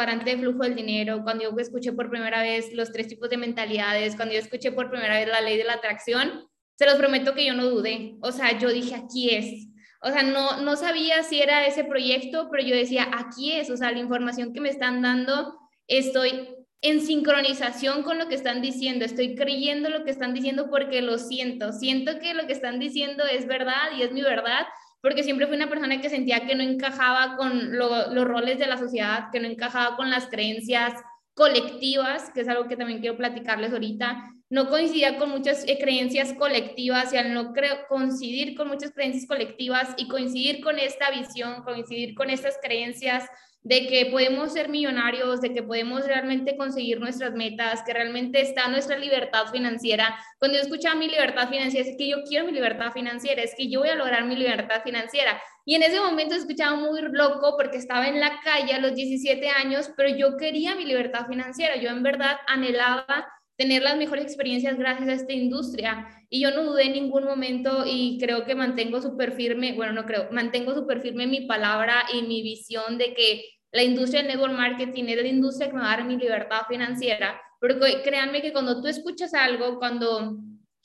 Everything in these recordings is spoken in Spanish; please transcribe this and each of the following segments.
cuadrante de flujo del dinero, cuando yo escuché por primera vez los tres tipos de mentalidades, cuando yo escuché por primera vez la ley de la atracción, se los prometo que yo no dudé. O sea, yo dije, aquí es. O sea, no, no sabía si era ese proyecto, pero yo decía, aquí es. O sea, la información que me están dando, estoy en sincronización con lo que están diciendo, estoy creyendo lo que están diciendo porque lo siento, siento que lo que están diciendo es verdad y es mi verdad, porque siempre fui una persona que sentía que no encajaba con los roles de la sociedad, que no encajaba con las creencias colectivas, que es algo que también quiero platicarles ahorita, no coincidía con muchas eh, creencias colectivas y al no coincidir con muchas creencias colectivas y coincidir con esta visión, coincidir con estas creencias de que podemos ser millonarios, de que podemos realmente conseguir nuestras metas, que realmente está nuestra libertad financiera. Cuando yo escuchaba mi libertad financiera, es que yo quiero mi libertad financiera, es que yo voy a lograr mi libertad financiera. Y en ese momento escuchaba muy loco porque estaba en la calle a los 17 años, pero yo quería mi libertad financiera, yo en verdad anhelaba tener las mejores experiencias gracias a esta industria. Y yo no dudé en ningún momento y creo que mantengo súper firme, bueno, no creo, mantengo súper firme mi palabra y mi visión de que la industria del network marketing es la industria que me va a dar mi libertad financiera. Porque créanme que cuando tú escuchas algo, cuando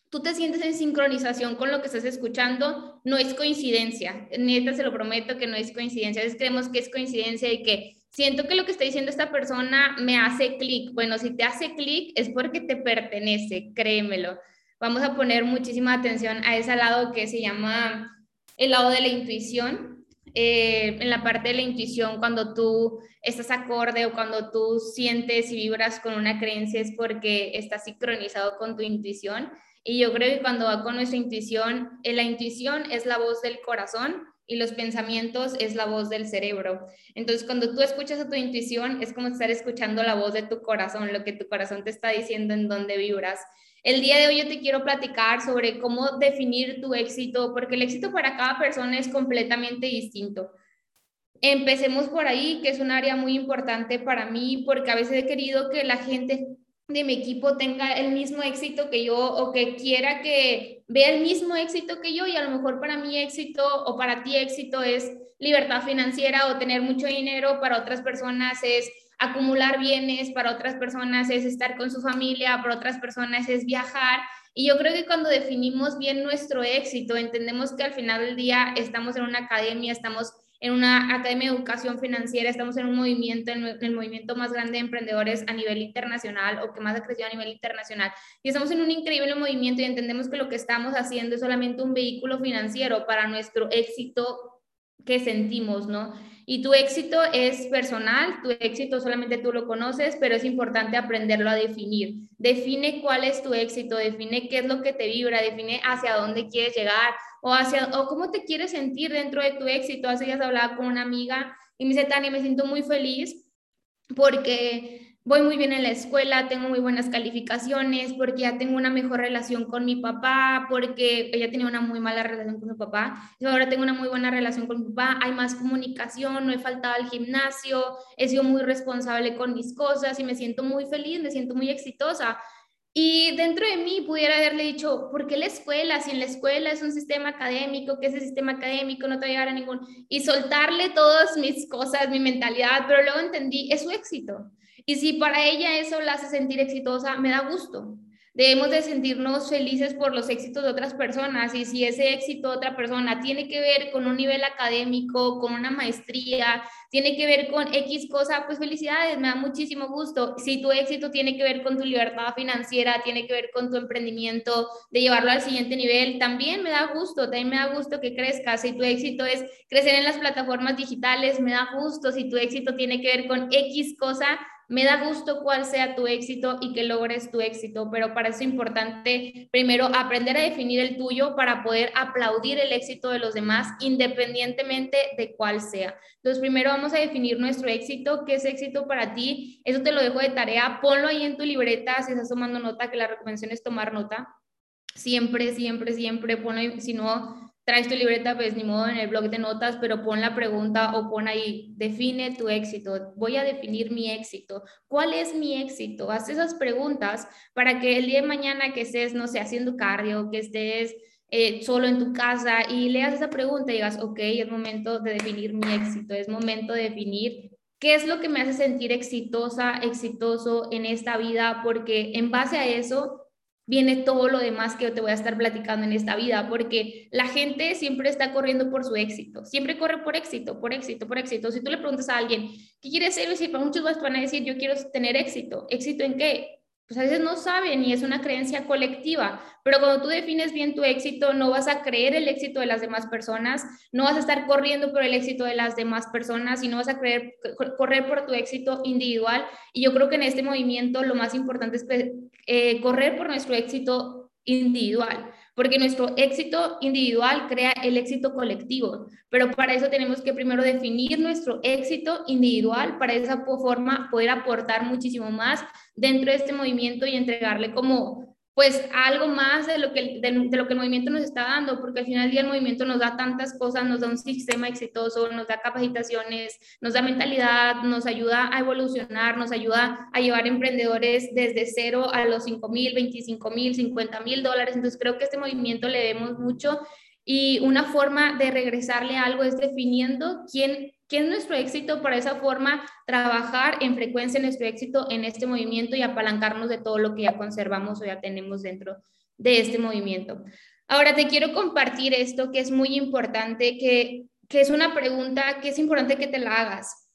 tú te sientes en sincronización con lo que estás escuchando, no es coincidencia. Neta, se lo prometo que no es coincidencia. A veces creemos que es coincidencia y que siento que lo que está diciendo esta persona me hace clic. Bueno, si te hace clic es porque te pertenece, créemelo. Vamos a poner muchísima atención a ese lado que se llama el lado de la intuición. Eh, en la parte de la intuición, cuando tú estás acorde o cuando tú sientes y vibras con una creencia es porque estás sincronizado con tu intuición. Y yo creo que cuando va con nuestra intuición, eh, la intuición es la voz del corazón y los pensamientos es la voz del cerebro. Entonces, cuando tú escuchas a tu intuición, es como estar escuchando la voz de tu corazón, lo que tu corazón te está diciendo en dónde vibras. El día de hoy yo te quiero platicar sobre cómo definir tu éxito, porque el éxito para cada persona es completamente distinto. Empecemos por ahí, que es un área muy importante para mí, porque a veces he querido que la gente de mi equipo tenga el mismo éxito que yo o que quiera que vea el mismo éxito que yo y a lo mejor para mí éxito o para ti éxito es libertad financiera o tener mucho dinero, para otras personas es acumular bienes, para otras personas es estar con su familia, para otras personas es viajar. Y yo creo que cuando definimos bien nuestro éxito, entendemos que al final del día estamos en una academia, estamos en una academia de educación financiera, estamos en un movimiento, en el movimiento más grande de emprendedores a nivel internacional o que más ha crecido a nivel internacional. Y estamos en un increíble movimiento y entendemos que lo que estamos haciendo es solamente un vehículo financiero para nuestro éxito que sentimos, ¿no? Y tu éxito es personal, tu éxito solamente tú lo conoces, pero es importante aprenderlo a definir. Define cuál es tu éxito, define qué es lo que te vibra, define hacia dónde quieres llegar o hacia o cómo te quieres sentir dentro de tu éxito. Hace días hablaba con una amiga y me dice, Tania, me siento muy feliz porque voy muy bien en la escuela, tengo muy buenas calificaciones, porque ya tengo una mejor relación con mi papá, porque ella tenía una muy mala relación con mi papá, yo ahora tengo una muy buena relación con mi papá, hay más comunicación, no he faltado al gimnasio, he sido muy responsable con mis cosas y me siento muy feliz, me siento muy exitosa. Y dentro de mí pudiera haberle dicho, ¿por qué la escuela? Si en la escuela es un sistema académico, que ese sistema académico no te va a llegar a ningún... Y soltarle todas mis cosas, mi mentalidad, pero luego entendí, es su éxito. Y si para ella eso la hace sentir exitosa, me da gusto. Debemos de sentirnos felices por los éxitos de otras personas y si ese éxito de otra persona tiene que ver con un nivel académico, con una maestría, tiene que ver con X cosa, pues felicidades, me da muchísimo gusto. Si tu éxito tiene que ver con tu libertad financiera, tiene que ver con tu emprendimiento, de llevarlo al siguiente nivel, también me da gusto, también me da gusto que crezcas. Si tu éxito es crecer en las plataformas digitales, me da gusto. Si tu éxito tiene que ver con X cosa, me da gusto cuál sea tu éxito y que logres tu éxito, pero para eso es importante primero aprender a definir el tuyo para poder aplaudir el éxito de los demás independientemente de cuál sea. Entonces, primero vamos a definir nuestro éxito, qué es éxito para ti. Eso te lo dejo de tarea, ponlo ahí en tu libreta si estás tomando nota, que la recomendación es tomar nota. Siempre, siempre, siempre, ponlo, si no, traes tu libreta, pues ni modo en el blog de notas, pero pon la pregunta o pon ahí, define tu éxito, voy a definir mi éxito, ¿cuál es mi éxito? Haz esas preguntas para que el día de mañana que estés, no sé, haciendo cardio, que estés eh, solo en tu casa y leas esa pregunta y digas, ok, es momento de definir mi éxito, es momento de definir ¿Qué es lo que me hace sentir exitosa, exitoso en esta vida? Porque en base a eso viene todo lo demás que yo te voy a estar platicando en esta vida, porque la gente siempre está corriendo por su éxito, siempre corre por éxito, por éxito, por éxito. Si tú le preguntas a alguien, ¿qué quieres ser? Y para muchos van a decir, yo quiero tener éxito. ¿Éxito en qué? pues a veces no saben y es una creencia colectiva, pero cuando tú defines bien tu éxito, no vas a creer el éxito de las demás personas, no vas a estar corriendo por el éxito de las demás personas y no vas a creer, correr por tu éxito individual. Y yo creo que en este movimiento lo más importante es eh, correr por nuestro éxito individual porque nuestro éxito individual crea el éxito colectivo, pero para eso tenemos que primero definir nuestro éxito individual, para esa forma poder aportar muchísimo más dentro de este movimiento y entregarle como pues algo más de lo, que, de, lo que el movimiento nos está dando, porque al final del día el movimiento nos da tantas cosas, nos da un sistema exitoso, nos da capacitaciones, nos da mentalidad, nos ayuda a evolucionar, nos ayuda a llevar emprendedores desde cero a los 5 mil, 25 mil, 50 mil dólares. Entonces creo que este movimiento le debemos mucho y una forma de regresarle algo es definiendo quién ¿Qué es nuestro éxito? Para esa forma, trabajar en frecuencia en nuestro éxito en este movimiento y apalancarnos de todo lo que ya conservamos o ya tenemos dentro de este movimiento. Ahora te quiero compartir esto que es muy importante, que, que es una pregunta que es importante que te la hagas.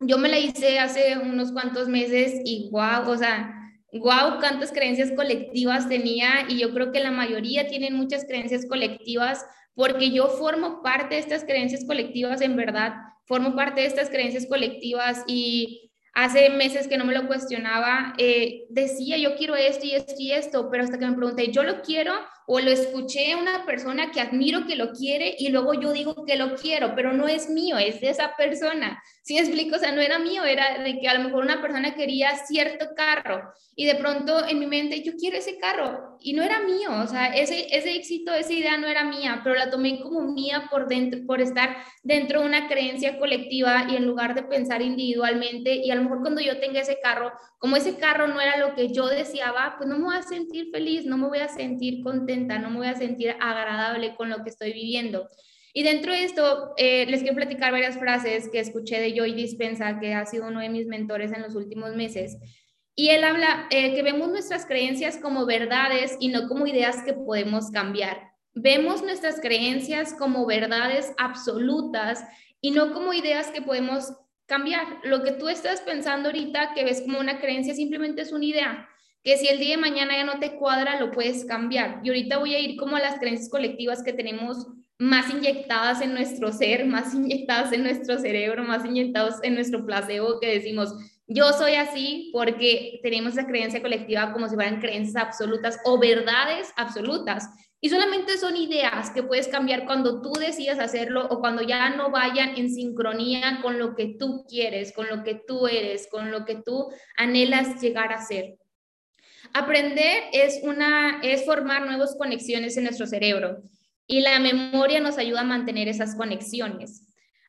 Yo me la hice hace unos cuantos meses y wow, o sea, wow, cuántas creencias colectivas tenía y yo creo que la mayoría tienen muchas creencias colectivas porque yo formo parte de estas creencias colectivas en verdad formo parte de estas creencias colectivas y hace meses que no me lo cuestionaba, eh, decía yo quiero esto y esto y esto, pero hasta que me pregunté, yo lo quiero o lo escuché a una persona que admiro que lo quiere y luego yo digo que lo quiero, pero no es mío, es de esa persona. ¿Sí explico? O sea, no era mío, era de que a lo mejor una persona quería cierto carro y de pronto en mi mente yo quiero ese carro y no era mío, o sea, ese, ese éxito, esa idea no era mía, pero la tomé como mía por, dentro, por estar dentro de una creencia colectiva y en lugar de pensar individualmente y a lo mejor cuando yo tenga ese carro, como ese carro no era lo que yo deseaba, pues no me voy a sentir feliz, no me voy a sentir contenta, no me voy a sentir agradable con lo que estoy viviendo. Y dentro de esto, eh, les quiero platicar varias frases que escuché de Joy Dispensa, que ha sido uno de mis mentores en los últimos meses. Y él habla eh, que vemos nuestras creencias como verdades y no como ideas que podemos cambiar. Vemos nuestras creencias como verdades absolutas y no como ideas que podemos cambiar. Lo que tú estás pensando ahorita, que ves como una creencia, simplemente es una idea que si el día de mañana ya no te cuadra, lo puedes cambiar. Y ahorita voy a ir como a las creencias colectivas que tenemos más inyectadas en nuestro ser, más inyectadas en nuestro cerebro, más inyectados en nuestro placebo, que decimos, yo soy así porque tenemos la creencia colectiva como si fueran creencias absolutas o verdades absolutas. Y solamente son ideas que puedes cambiar cuando tú decidas hacerlo o cuando ya no vayan en sincronía con lo que tú quieres, con lo que tú eres, con lo que tú anhelas llegar a ser. Aprender es, una, es formar nuevas conexiones en nuestro cerebro. Y la memoria nos ayuda a mantener esas conexiones.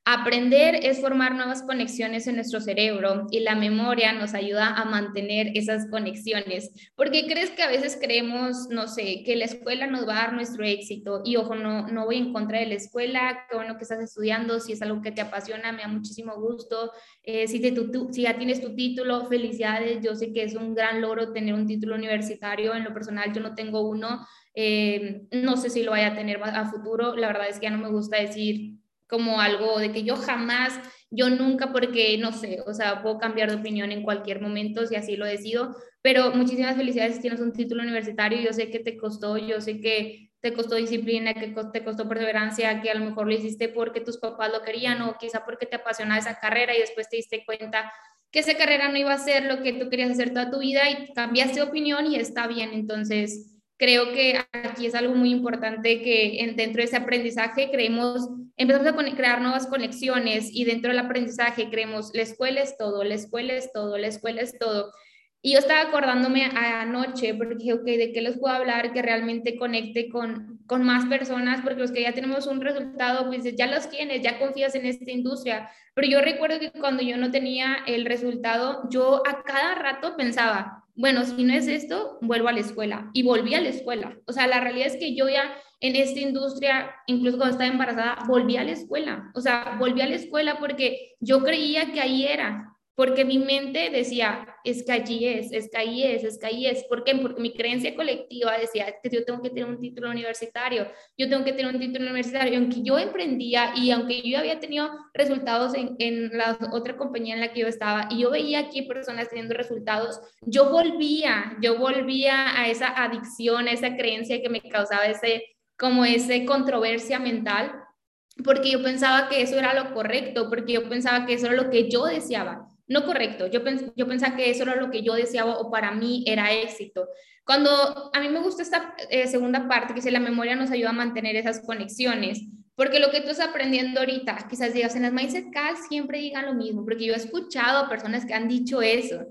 Aprender es formar nuevas conexiones en nuestro cerebro y la memoria nos ayuda a mantener esas conexiones. Porque crees que a veces creemos, no sé, que la escuela nos va a dar nuestro éxito y ojo, no, no voy en contra de la escuela, qué bueno que estás estudiando, si es algo que te apasiona, me da muchísimo gusto. Eh, si, te, si ya tienes tu título, felicidades, yo sé que es un gran logro tener un título universitario, en lo personal yo no tengo uno, eh, no sé si lo vaya a tener a futuro, la verdad es que ya no me gusta decir como algo de que yo jamás, yo nunca, porque no sé, o sea, puedo cambiar de opinión en cualquier momento si así lo decido, pero muchísimas felicidades si tienes un título universitario, yo sé que te costó, yo sé que te costó disciplina, que te costó perseverancia, que a lo mejor lo hiciste porque tus papás lo querían o quizá porque te apasionaba esa carrera y después te diste cuenta que esa carrera no iba a ser lo que tú querías hacer toda tu vida y cambiaste de opinión y está bien, entonces creo que aquí es algo muy importante que dentro de ese aprendizaje creemos, empezamos a crear nuevas conexiones y dentro del aprendizaje creemos, la escuela es todo, la escuela es todo, la escuela es todo. Y yo estaba acordándome anoche, porque dije, ok, ¿de qué les puedo hablar que realmente conecte con, con más personas? Porque los que ya tenemos un resultado, pues ya los tienes, ya confías en esta industria. Pero yo recuerdo que cuando yo no tenía el resultado, yo a cada rato pensaba, bueno, si no es esto, vuelvo a la escuela. Y volví a la escuela. O sea, la realidad es que yo ya en esta industria, incluso cuando estaba embarazada, volví a la escuela. O sea, volví a la escuela porque yo creía que ahí era porque mi mente decía, es que allí es, es que ahí es, es que ahí es. ¿Por qué? Porque mi creencia colectiva decía que yo tengo que tener un título universitario, yo tengo que tener un título universitario. Y aunque yo emprendía y aunque yo había tenido resultados en, en la otra compañía en la que yo estaba y yo veía aquí personas teniendo resultados, yo volvía, yo volvía a esa adicción, a esa creencia que me causaba ese, como ese controversia mental porque yo pensaba que eso era lo correcto, porque yo pensaba que eso era lo que yo deseaba no correcto. Yo, pensaba que eso era lo que yo deseaba o para mí era éxito. Cuando a mí me gusta esta eh, segunda parte, que es la memoria nos ayuda a mantener esas conexiones, porque lo que tú estás aprendiendo ahorita, quizás digas, en las Mindset Calls siempre digan lo mismo, porque yo he escuchado a personas que han dicho eso.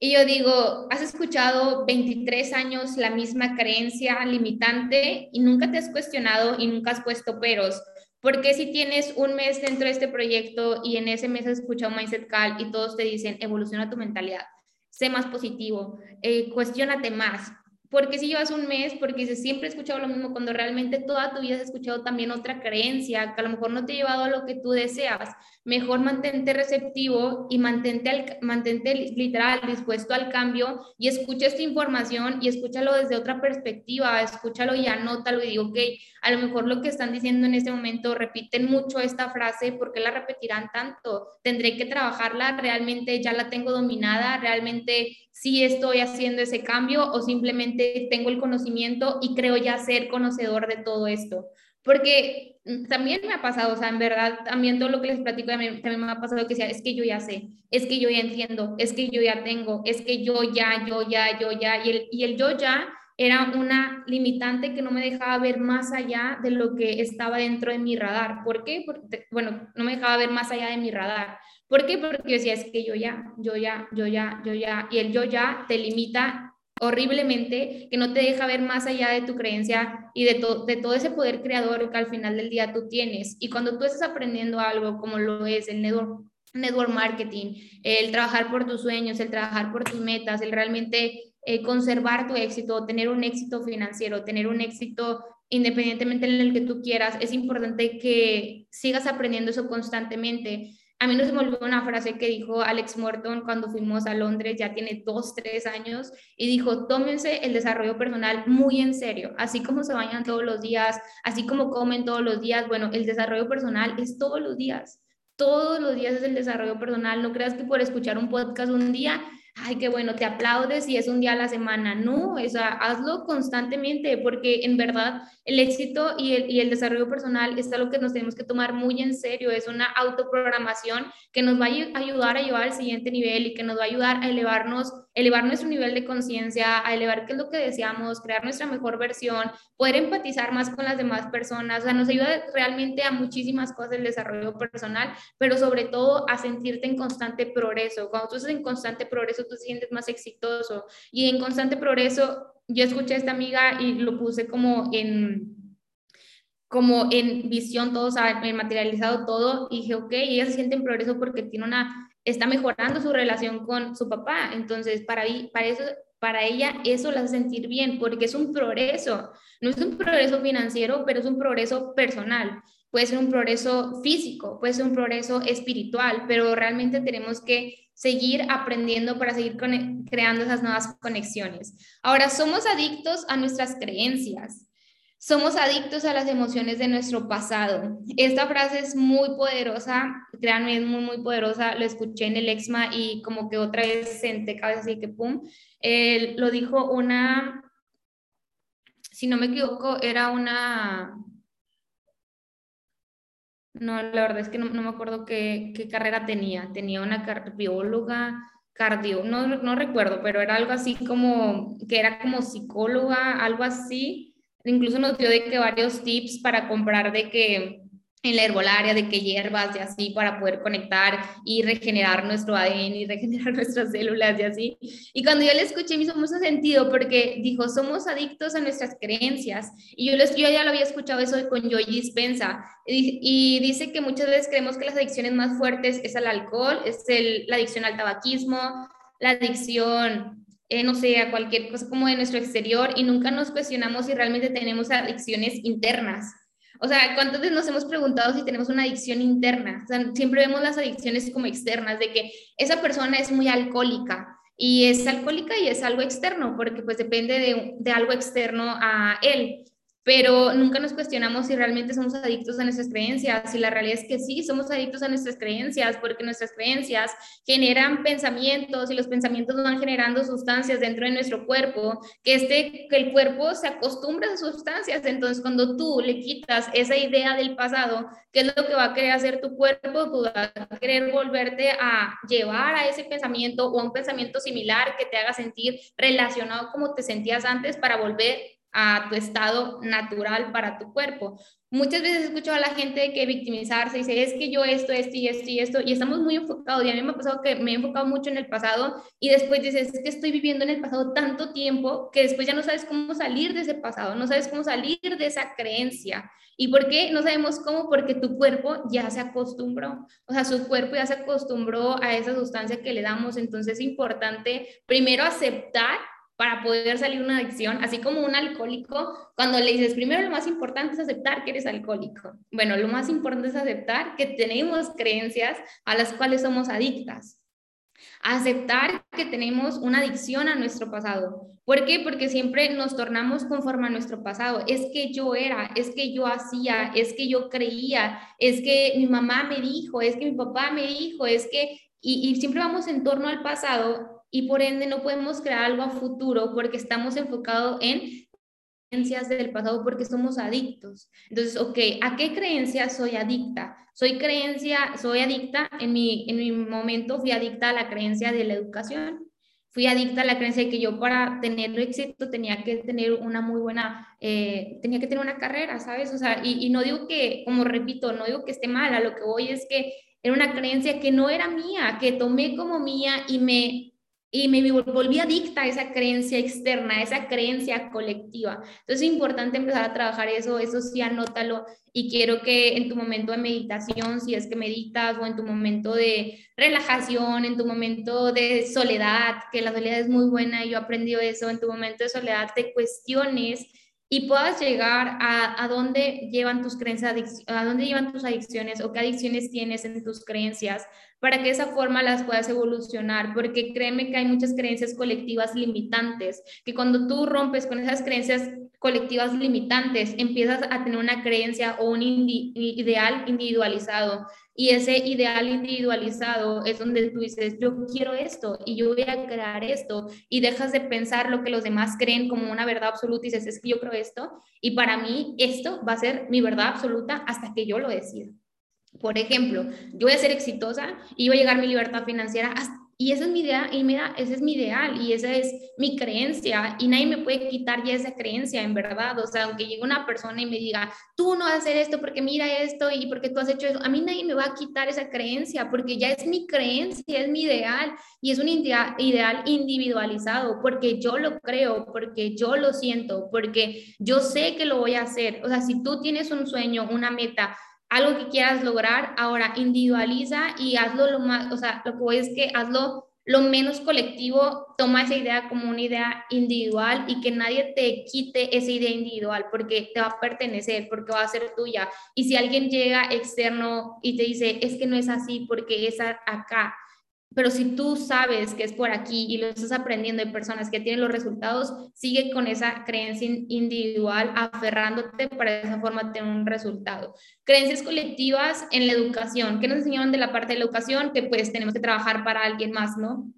Y yo digo, has escuchado 23 años la misma creencia limitante y nunca te has cuestionado y nunca has puesto peros. Porque si tienes un mes dentro de este proyecto y en ese mes has escuchado Mindset Call y todos te dicen, evoluciona tu mentalidad, sé más positivo, eh, cuestionate más, porque si llevas un mes, porque dices, siempre he escuchado lo mismo, cuando realmente toda tu vida has escuchado también otra creencia, que a lo mejor no te ha llevado a lo que tú deseas, mejor mantente receptivo y mantente, al, mantente literal, dispuesto al cambio y escucha esta información y escúchalo desde otra perspectiva, escúchalo y anótalo y digo, ok, a lo mejor lo que están diciendo en este momento, repiten mucho esta frase, ¿por qué la repetirán tanto? Tendré que trabajarla, realmente ya la tengo dominada, realmente si estoy haciendo ese cambio o simplemente tengo el conocimiento y creo ya ser conocedor de todo esto. Porque también me ha pasado, o sea, en verdad, también todo lo que les platico también, me ha pasado que sea, es que yo ya sé, es que yo ya entiendo, es que yo ya tengo, es que yo ya, yo ya, yo ya, y el, y el yo ya era una limitante que no me dejaba ver más allá de lo que estaba dentro de mi radar. ¿Por qué? Porque, bueno, no me dejaba ver más allá de mi radar. ¿Por qué? Porque decía, es que yo ya, yo ya, yo ya, yo ya, y el yo ya te limita horriblemente, que no te deja ver más allá de tu creencia y de, de todo ese poder creador que al final del día tú tienes. Y cuando tú estás aprendiendo algo como lo es el network, network marketing, el trabajar por tus sueños, el trabajar por tus metas, el realmente eh, conservar tu éxito, tener un éxito financiero, tener un éxito independientemente en el que tú quieras, es importante que sigas aprendiendo eso constantemente. A mí no se una frase que dijo Alex Morton cuando fuimos a Londres, ya tiene dos, tres años, y dijo, tómense el desarrollo personal muy en serio, así como se bañan todos los días, así como comen todos los días, bueno, el desarrollo personal es todos los días, todos los días es el desarrollo personal, no creas que por escuchar un podcast un día ay, qué bueno, te aplaudes y es un día a la semana. No, o sea, hazlo constantemente porque en verdad el éxito y el, y el desarrollo personal es algo que nos tenemos que tomar muy en serio. Es una autoprogramación que nos va a ayudar a llevar al siguiente nivel y que nos va a ayudar a elevarnos, elevar nuestro nivel de conciencia, a elevar qué es lo que deseamos, crear nuestra mejor versión, poder empatizar más con las demás personas. O sea, nos ayuda realmente a muchísimas cosas el desarrollo personal, pero sobre todo a sentirte en constante progreso. Cuando tú estás en constante progreso, tú te sientes más exitoso. Y en constante progreso, yo escuché a esta amiga y lo puse como en como en visión todo, o sea, materializado todo, y dije, ok, ella se siente en progreso porque tiene una, está mejorando su relación con su papá, entonces para, para, eso, para ella eso la hace sentir bien, porque es un progreso, no es un progreso financiero, pero es un progreso personal, puede ser un progreso físico, puede ser un progreso espiritual, pero realmente tenemos que seguir aprendiendo para seguir creando esas nuevas conexiones. Ahora, somos adictos a nuestras creencias. Somos adictos a las emociones de nuestro pasado. Esta frase es muy poderosa, créanme, es muy, muy poderosa. Lo escuché en el EXMA y como que otra vez senté cabeza así que pum. lo dijo una, si no me equivoco, era una no, la verdad es que no, me acuerdo qué, carrera tenía. Tenía una bióloga, cardio, no, no recuerdo, pero era algo así como, que era como psicóloga, algo así. Incluso nos dio de que varios tips para comprar de que en la herbolaria de que hierbas y así para poder conectar y regenerar nuestro ADN y regenerar nuestras células y así. Y cuando yo le escuché me hizo mucho sentido porque dijo, somos adictos a nuestras creencias. Y yo, les, yo ya lo había escuchado eso con Joy Dispensa y, y, dice que muchas veces creemos que las adicciones más fuertes es al alcohol, es el, la adicción al tabaquismo, la adicción eh, no sé, a cualquier cosa como de nuestro exterior y nunca nos cuestionamos si realmente tenemos adicciones internas. O sea, ¿cuántas veces nos hemos preguntado si tenemos una adicción interna? Siempre vemos las adicciones como externas, de que esa persona es muy alcohólica y es alcohólica y es algo externo, porque pues depende de, de algo externo a él pero nunca nos cuestionamos si realmente somos adictos a nuestras creencias. Y la realidad es que sí, somos adictos a nuestras creencias, porque nuestras creencias generan pensamientos y los pensamientos van generando sustancias dentro de nuestro cuerpo, que, este, que el cuerpo se acostumbra a sustancias. Entonces, cuando tú le quitas esa idea del pasado, ¿qué es lo que va a querer hacer tu cuerpo? Tú vas a querer volverte a llevar a ese pensamiento o a un pensamiento similar que te haga sentir relacionado como te sentías antes para volver a tu estado natural para tu cuerpo. Muchas veces escucho a la gente que victimizarse y dice, es que yo esto, esto y esto y esto, y estamos muy enfocados. Y a mí me ha pasado que me he enfocado mucho en el pasado y después dices, es que estoy viviendo en el pasado tanto tiempo que después ya no sabes cómo salir de ese pasado, no sabes cómo salir de esa creencia. ¿Y por qué? No sabemos cómo, porque tu cuerpo ya se acostumbró, o sea, su cuerpo ya se acostumbró a esa sustancia que le damos. Entonces es importante primero aceptar para poder salir una adicción, así como un alcohólico, cuando le dices, primero lo más importante es aceptar que eres alcohólico. Bueno, lo más importante es aceptar que tenemos creencias a las cuales somos adictas. Aceptar que tenemos una adicción a nuestro pasado. ¿Por qué? Porque siempre nos tornamos conforme a nuestro pasado. Es que yo era, es que yo hacía, es que yo creía, es que mi mamá me dijo, es que mi papá me dijo, es que... Y, y siempre vamos en torno al pasado y por ende no podemos crear algo a futuro porque estamos enfocados en creencias del pasado porque somos adictos. Entonces, ok, ¿a qué creencia soy adicta? Soy creencia, soy adicta, en mi, en mi momento fui adicta a la creencia de la educación. Fui adicta a la creencia de que yo para tener éxito tenía que tener una muy buena, eh, tenía que tener una carrera, ¿sabes? O sea, y, y no digo que, como repito, no digo que esté mal, a lo que voy es que era una creencia que no era mía, que tomé como mía y me y me volví adicta a esa creencia externa, a esa creencia colectiva. Entonces es importante empezar a trabajar eso, eso sí, anótalo. Y quiero que en tu momento de meditación, si es que meditas, o en tu momento de relajación, en tu momento de soledad, que la soledad es muy buena y yo he aprendido eso, en tu momento de soledad te cuestiones y puedas llegar a, a dónde llevan tus creencias, a dónde llevan tus adicciones o qué adicciones tienes en tus creencias, para que de esa forma las puedas evolucionar, porque créeme que hay muchas creencias colectivas limitantes, que cuando tú rompes con esas creencias colectivas limitantes, empiezas a tener una creencia o un ideal individualizado. Y ese ideal individualizado es donde tú dices, yo quiero esto y yo voy a crear esto y dejas de pensar lo que los demás creen como una verdad absoluta y dices, es que yo creo esto y para mí esto va a ser mi verdad absoluta hasta que yo lo decida. Por ejemplo, yo voy a ser exitosa y voy a llegar a mi libertad financiera y esa es mi idea y mira, ese es mi ideal y esa es mi creencia y nadie me puede quitar ya esa creencia en verdad, o sea, aunque llegue una persona y me diga, tú no vas a hacer esto porque mira esto y porque tú has hecho eso, a mí nadie me va a quitar esa creencia porque ya es mi creencia, es mi ideal y es un ideal individualizado porque yo lo creo, porque yo lo siento, porque yo sé que lo voy a hacer, o sea, si tú tienes un sueño, una meta, algo que quieras lograr, ahora individualiza y hazlo lo más, o sea, lo que voy es que hazlo lo menos colectivo, toma esa idea como una idea individual y que nadie te quite esa idea individual porque te va a pertenecer, porque va a ser tuya. Y si alguien llega externo y te dice, es que no es así porque es acá, pero si tú sabes que es por aquí y lo estás aprendiendo de personas que tienen los resultados, sigue con esa creencia individual, aferrándote para de esa forma tener un resultado. Creencias colectivas en la educación. ¿Qué nos enseñaron de la parte de la educación? Que pues tenemos que trabajar para alguien más, ¿no?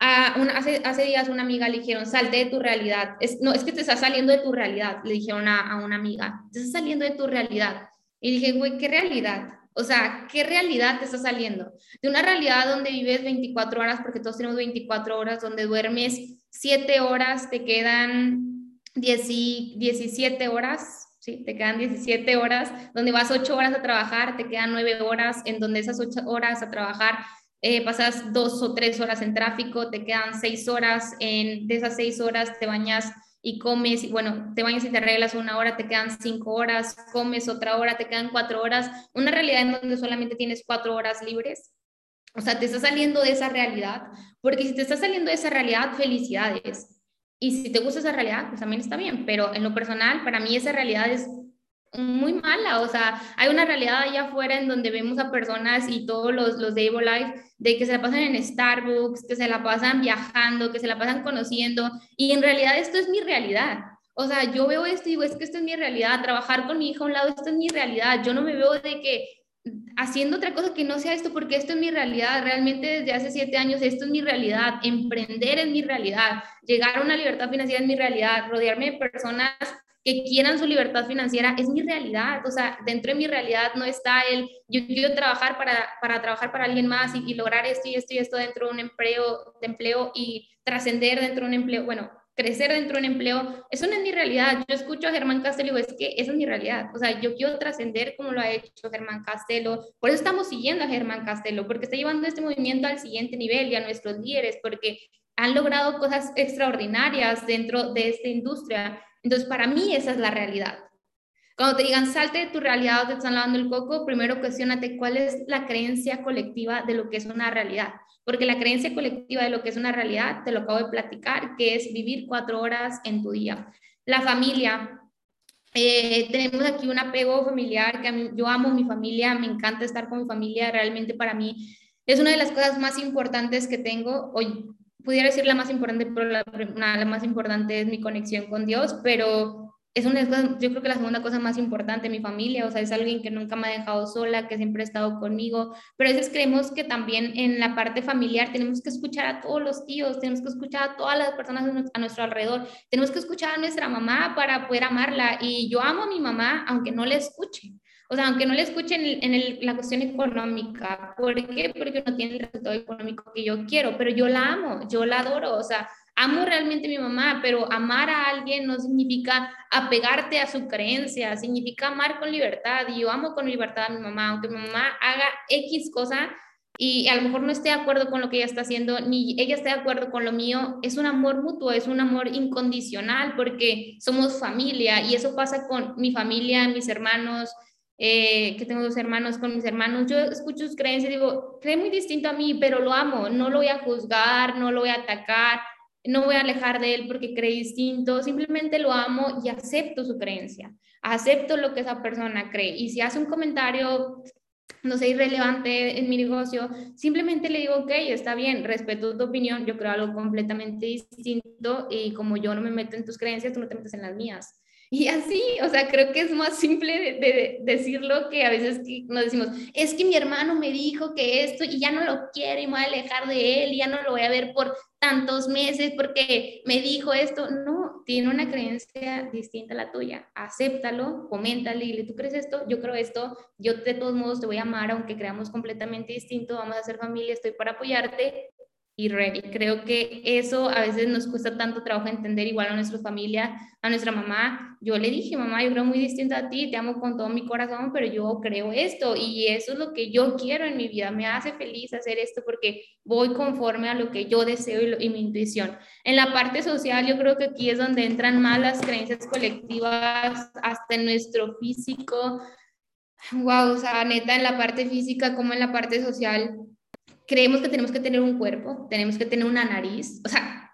hace, días una amiga le dijeron, salte de tu realidad. Es, no, es que te estás saliendo de tu realidad, le dijeron a, a una amiga, te estás saliendo de tu realidad. Y dije, güey, ¿qué realidad? O sea, ¿qué realidad te está saliendo? De una realidad donde vives 24 horas, porque todos tenemos 24 horas, donde duermes 7 horas, te quedan 10 17 horas, ¿sí? Te quedan 17 horas, donde vas 8 horas a trabajar, te quedan 9 horas, en donde esas 8 horas a trabajar eh, pasas 2 o 3 horas en tráfico, te quedan 6 horas, en, de esas 6 horas te bañas y comes, y bueno, te bañas y te arreglas una hora, te quedan cinco horas, comes otra hora, te quedan cuatro horas, una realidad en donde solamente tienes cuatro horas libres. O sea, te está saliendo de esa realidad, porque si te está saliendo de esa realidad, felicidades. Y si te gusta esa realidad, pues también está bien, pero en lo personal, para mí esa realidad es muy mala, o sea, hay una realidad allá afuera en donde vemos a personas y todos los, los de Life de que se la pasan en Starbucks, que se la pasan viajando, que se la pasan conociendo, y en realidad esto es mi realidad. O sea, yo veo esto y digo, es que esto es mi realidad, trabajar con mi hija a un lado, esto es mi realidad, yo no me veo de que haciendo otra cosa que no sea esto, porque esto es mi realidad, realmente desde hace siete años esto es mi realidad, emprender es mi realidad, llegar a una libertad financiera es mi realidad, rodearme de personas que quieran su libertad financiera es mi realidad, o sea, dentro de mi realidad no está el, yo quiero trabajar para, para trabajar para alguien más y, y, lograr esto y esto y esto dentro de un empleo, de empleo y trascender dentro de un empleo, bueno, crecer dentro de un empleo, eso no es mi realidad. Yo escucho a Germán Castelo y digo, es que esa es mi realidad. O sea, yo quiero trascender como lo ha hecho Germán Castelo. Por eso estamos siguiendo a Germán Castelo, porque está llevando este movimiento al siguiente nivel y a nuestros líderes, porque han logrado cosas extraordinarias dentro de esta industria. Entonces, para mí esa es la realidad. Cuando te digan salte de tu realidad o te están lavando el coco, primero cuestionate cuál es la creencia colectiva de lo que es una realidad porque la creencia colectiva de lo que es una realidad, te lo acabo de platicar, que es vivir cuatro horas en tu día. La familia, eh, tenemos aquí un apego familiar, que yo amo mi familia, me encanta estar con mi familia, realmente para mí es una de las cosas más importantes que tengo, hoy pudiera decir la más importante, pero la, la más importante es mi conexión con Dios, pero es una yo creo que la segunda cosa más importante, mi familia, o sea, es alguien que nunca me ha dejado sola, que siempre ha estado conmigo, pero a veces creemos que también en la parte familiar tenemos que escuchar a todos los tíos, tenemos que escuchar a todas las personas a nuestro alrededor, tenemos que escuchar a nuestra mamá para poder amarla y yo amo a mi mamá aunque no le escuche. O sea, aunque no le escuche en, en la cuestión económica, ¿por qué? Porque no tiene el resultado económico que yo quiero, pero yo la amo, yo la adoro, o sea, amo realmente a mi mamá, pero amar a alguien no significa apegarte a su creencia, significa amar con libertad. Y yo amo con libertad a mi mamá, aunque mi mamá haga X cosa y a lo mejor no esté de acuerdo con lo que ella está haciendo, ni ella esté de acuerdo con lo mío, es un amor mutuo, es un amor incondicional porque somos familia y eso pasa con mi familia, mis hermanos. Eh, que tengo dos hermanos con mis hermanos, yo escucho sus creencias y digo, cree muy distinto a mí, pero lo amo, no lo voy a juzgar, no lo voy a atacar, no voy a alejar de él porque cree distinto, simplemente lo amo y acepto su creencia, acepto lo que esa persona cree. Y si hace un comentario, no sé, irrelevante en mi negocio, simplemente le digo, ok, está bien, respeto tu opinión, yo creo algo completamente distinto y como yo no me meto en tus creencias, tú no te metes en las mías. Y así, o sea, creo que es más simple de, decirlo que a veces nos decimos, es que mi hermano me dijo que esto y ya no lo quiero y me voy a alejar de él y ya no lo voy a ver por tantos meses porque me dijo esto. No, tiene una creencia distinta a la tuya. Acéptalo, coméntale, dile, tú crees esto, yo creo esto, yo de todos modos te voy a amar aunque creamos completamente distinto, vamos a ser familia, estoy para apoyarte y Creo que eso a veces nos cuesta tanto trabajo entender igual a nuestra familia, a nuestra mamá. Yo le dije, mamá, yo creo muy distinto a ti, te amo con todo mi corazón, pero yo creo esto y eso es lo que yo quiero en mi vida. Me hace feliz hacer esto porque voy conforme a lo que yo deseo y, y mi intuición. En la parte social, yo creo que aquí es donde entran más las creencias colectivas, hasta en nuestro físico. Wow, o sea, neta, en la parte física como en la parte social, creemos que tenemos que tener un cuerpo, tenemos que tener una nariz, o sea,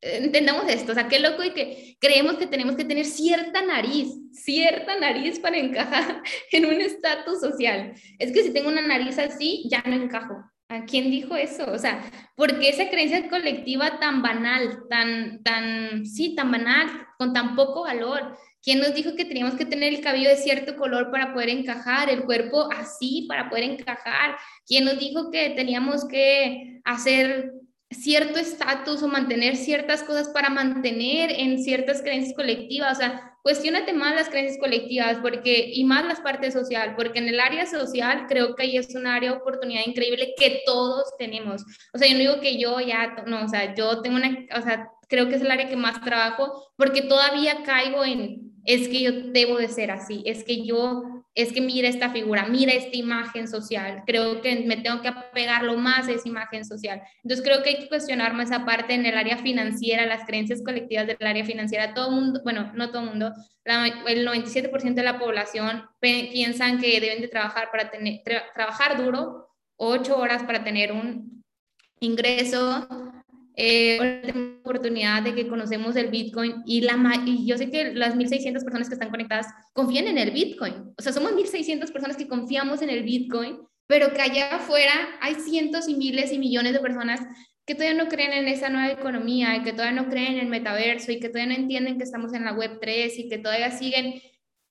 entendamos esto, o sea, qué loco y que creemos que tenemos que tener cierta nariz, cierta nariz para encajar en un estatus social. Es que si tengo una nariz así, ya no encajo. ¿A quién dijo eso? O sea, ¿por qué esa creencia colectiva tan banal, tan, tan, sí, tan banal, con tan poco valor? ¿Quién nos dijo que teníamos que tener el cabello de cierto color para poder encajar, el cuerpo así para poder encajar? ¿Quién nos dijo que teníamos que hacer cierto estatus o mantener ciertas cosas para mantener en ciertas creencias colectivas? O sea, cuestionate más las creencias colectivas porque, y más las partes social, porque en el área social creo que ahí es un área de oportunidad increíble que todos tenemos. O sea, yo no digo que yo ya, no, o sea, yo tengo una, o sea, creo que es el área que más trabajo porque todavía caigo en es que yo debo de ser así, es que yo, es que mira esta figura, mira esta imagen social, creo que me tengo que apegarlo más a esa imagen social. Entonces creo que hay que cuestionar más esa parte en el área financiera, las creencias colectivas del área financiera, todo mundo, bueno, no todo mundo, el 97% de la población piensan que deben de trabajar para tener, trabajar duro ocho horas para tener un ingreso. Eh, la oportunidad de que conocemos el Bitcoin y, la, y yo sé que las 1.600 personas que están conectadas confían en el Bitcoin. O sea, somos 1.600 personas que confiamos en el Bitcoin, pero que allá afuera hay cientos y miles y millones de personas que todavía no creen en esa nueva economía y que todavía no creen en el metaverso y que todavía no entienden que estamos en la web 3 y que todavía siguen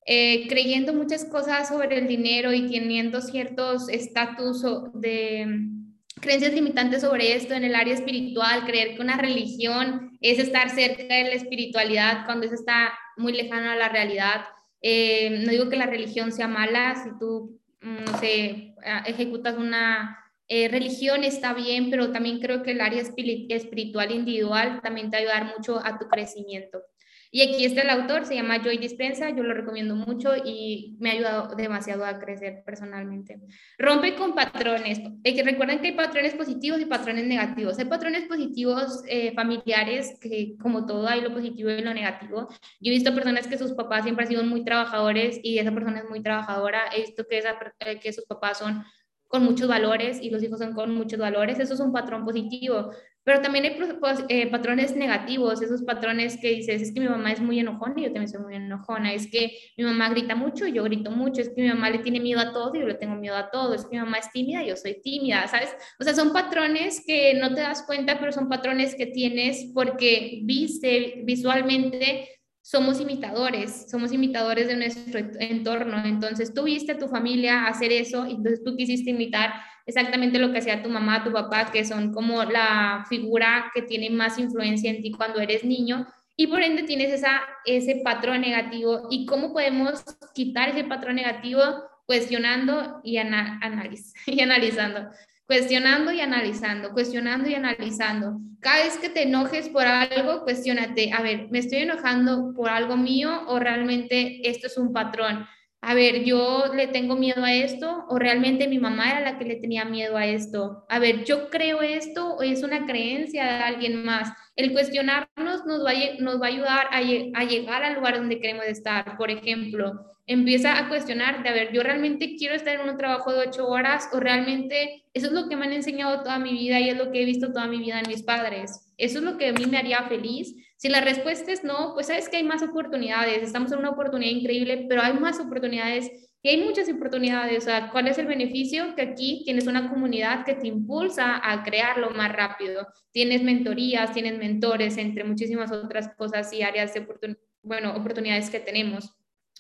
eh, creyendo muchas cosas sobre el dinero y teniendo ciertos estatus de creencias limitantes sobre esto en el área espiritual, creer que una religión es estar cerca de la espiritualidad cuando eso está muy lejano a la realidad. Eh, no digo que la religión sea mala, si tú, mm, no sé, ejecutas una eh, religión está bien, pero también creo que el área espiritual individual también te va mucho a tu crecimiento. Y aquí está el autor, se llama Joy Dispensa, yo lo recomiendo mucho y me ha ayudado demasiado a crecer personalmente. Rompe con patrones. que recuerden que hay patrones positivos y patrones negativos. Hay patrones positivos eh, familiares, que como todo hay lo positivo y lo negativo. Yo he visto personas que sus papás siempre han sido muy trabajadores y esa persona es muy trabajadora. He visto que, esa, eh, que sus papás son con muchos valores y los hijos son con muchos valores, eso es un patrón positivo, pero también hay pues, eh, patrones negativos, esos patrones que dices, es que mi mamá es muy enojona y yo también soy muy enojona, es que mi mamá grita mucho y yo grito mucho, es que mi mamá le tiene miedo a todo y yo le tengo miedo a todo, es que mi mamá es tímida y yo soy tímida, ¿sabes? O sea, son patrones que no te das cuenta, pero son patrones que tienes porque viste visualmente somos imitadores, somos imitadores de nuestro entorno. Entonces tú viste a tu familia hacer eso entonces tú quisiste imitar exactamente lo que hacía tu mamá, tu papá, que son como la figura que tiene más influencia en ti cuando eres niño y por ende tienes esa, ese patrón negativo. ¿Y cómo podemos quitar ese patrón negativo? Cuestionando y, y analizando cuestionando y analizando, cuestionando y analizando. Cada vez que te enojes por algo, cuestionate, a ver, ¿me estoy enojando por algo mío o realmente esto es un patrón? A ver, yo le tengo miedo a esto o realmente mi mamá era la que le tenía miedo a esto. A ver, yo creo esto o es una creencia de alguien más. El cuestionarnos nos va a, ayudar a, llegar al lugar donde queremos estar. Por ejemplo, empieza a cuestionar de, a ver, yo realmente quiero estar en un trabajo de ocho horas o realmente eso es lo que me han enseñado toda mi vida y es lo que he visto toda mi vida en mis padres. Eso es lo que a mí me haría feliz. Si la respuesta es no, pues sabes que hay más oportunidades, estamos en una oportunidad increíble, pero hay más oportunidades y hay muchas oportunidades. O sea, ¿cuál es el beneficio? Que aquí tienes una comunidad que te impulsa a crearlo más rápido. Tienes mentorías, tienes mentores, entre muchísimas otras cosas y áreas de bueno, oportunidades que tenemos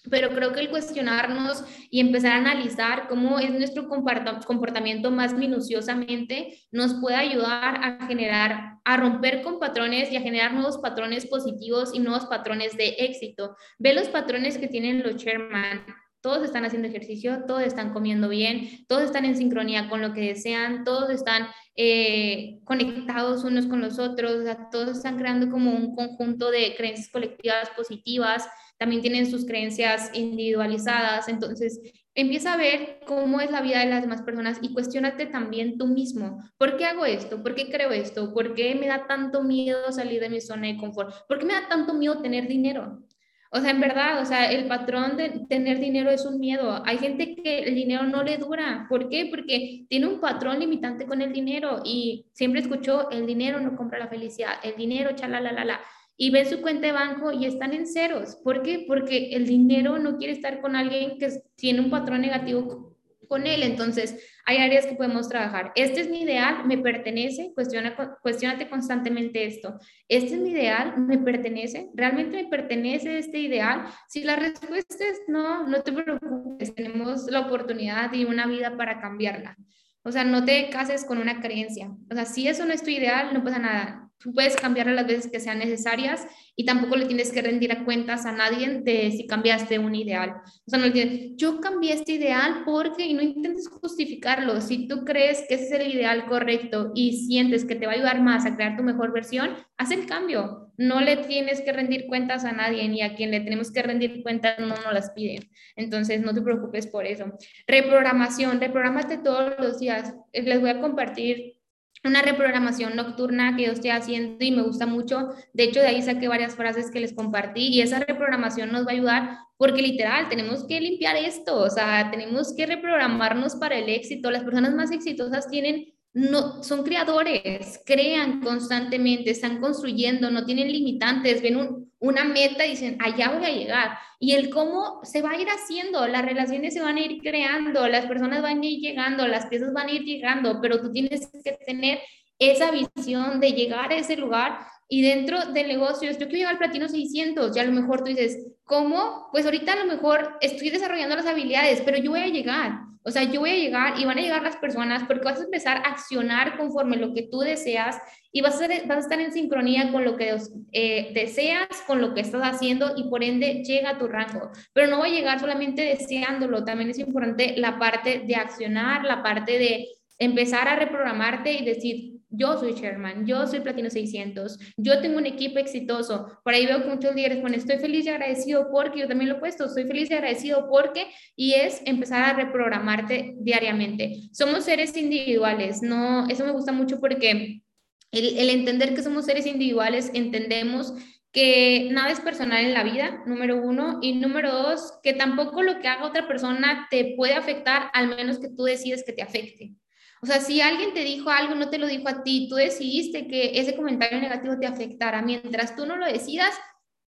pero creo que el cuestionarnos y empezar a analizar cómo es nuestro comportamiento más minuciosamente nos puede ayudar a generar, a romper con patrones y a generar nuevos patrones positivos y nuevos patrones de éxito. Ve los patrones que tienen los Sherman. Todos están haciendo ejercicio, todos están comiendo bien, todos están en sincronía con lo que desean, todos están eh, conectados unos con los otros, todos están creando como un conjunto de creencias colectivas positivas también tienen sus creencias individualizadas, entonces empieza a ver cómo es la vida de las demás personas y cuestionate también tú mismo, ¿por qué hago esto? ¿Por qué creo esto? ¿Por qué me da tanto miedo salir de mi zona de confort? ¿Por qué me da tanto miedo tener dinero? O sea, en verdad, o sea, el patrón de tener dinero es un miedo. Hay gente que el dinero no le dura. ¿Por qué? Porque tiene un patrón limitante con el dinero y siempre escuchó, el dinero no compra la felicidad, el dinero, chala, la, y ven su cuenta de banco y están en ceros. ¿Por qué? Porque el dinero no quiere estar con alguien que tiene un patrón negativo con él. Entonces, hay áreas que podemos trabajar. Este es mi ideal, me pertenece, cuestiona, cuestionate constantemente esto. Este es mi ideal, me pertenece, realmente me pertenece este ideal. Si la respuesta es no, no te preocupes, tenemos la oportunidad y una vida para cambiarla. O sea, no te cases con una creencia. O sea, si eso no es tu ideal, no pasa nada Tú puedes cambiarlo las veces que sean necesarias y tampoco le tienes que rendir a cuentas a nadie de si cambiaste un ideal. O sea, no le tienes, yo cambié este ideal porque, y no intentes justificarlo. Si tú crees que ese es el ideal correcto y sientes que te va a ayudar más a crear tu mejor versión, haz el cambio. No le tienes que rendir cuentas a nadie ni a quien le tenemos que rendir cuentas no nos las piden. Entonces, no te preocupes por eso. Reprogramación, reprogramate todos los días. Les voy a compartir una reprogramación nocturna que yo estoy haciendo y me gusta mucho. De hecho, de ahí saqué varias frases que les compartí y esa reprogramación nos va a ayudar porque literal tenemos que limpiar esto, o sea, tenemos que reprogramarnos para el éxito. Las personas más exitosas tienen no son creadores, crean constantemente, están construyendo, no tienen limitantes, ven una meta dicen, allá voy a llegar. Y el cómo se va a ir haciendo, las relaciones se van a ir creando, las personas van a ir llegando, las piezas van a ir llegando, pero tú tienes que tener esa visión de llegar a ese lugar y dentro del negocio, yo quiero llegar al platino 600, ya a lo mejor tú dices, ¿cómo? Pues ahorita a lo mejor estoy desarrollando las habilidades, pero yo voy a llegar. O sea, yo voy a llegar y van a llegar las personas porque vas a empezar a accionar conforme lo que tú deseas y vas a, vas a estar en sincronía con lo que eh, deseas, con lo que estás haciendo y por ende llega a tu rango. Pero no va a llegar solamente deseándolo, también es importante la parte de accionar, la parte de empezar a reprogramarte y decir, yo soy Sherman, yo soy Platino 600, yo tengo un equipo exitoso. Por ahí veo que muchos líderes ponen, estoy feliz y agradecido porque, yo también lo he puesto, estoy feliz y agradecido porque, y es empezar a reprogramarte diariamente. Somos seres individuales, no, eso me gusta mucho porque el, el entender que somos seres individuales, entendemos que nada es personal en la vida, número uno, y número dos, que tampoco lo que haga otra persona te puede afectar, al menos que tú decides que te afecte. O sea, si alguien te dijo algo, no te lo dijo a ti, tú decidiste que ese comentario negativo te afectara, mientras tú no lo decidas,